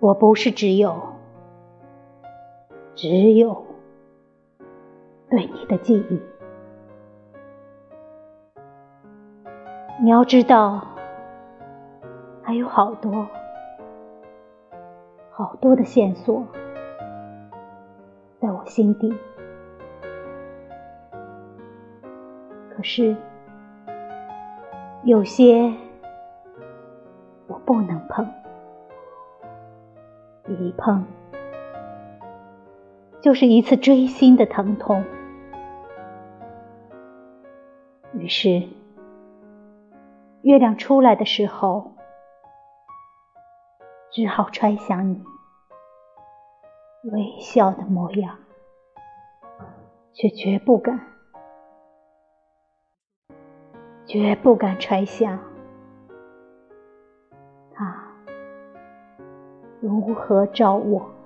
我不是只有，只有对你的记忆。你要知道，还有好多、好多的线索在我心底，可是有些我不能碰，一碰就是一次锥心的疼痛，于是。月亮出来的时候，只好揣想你微笑的模样，却绝不敢，绝不敢揣想如何找我。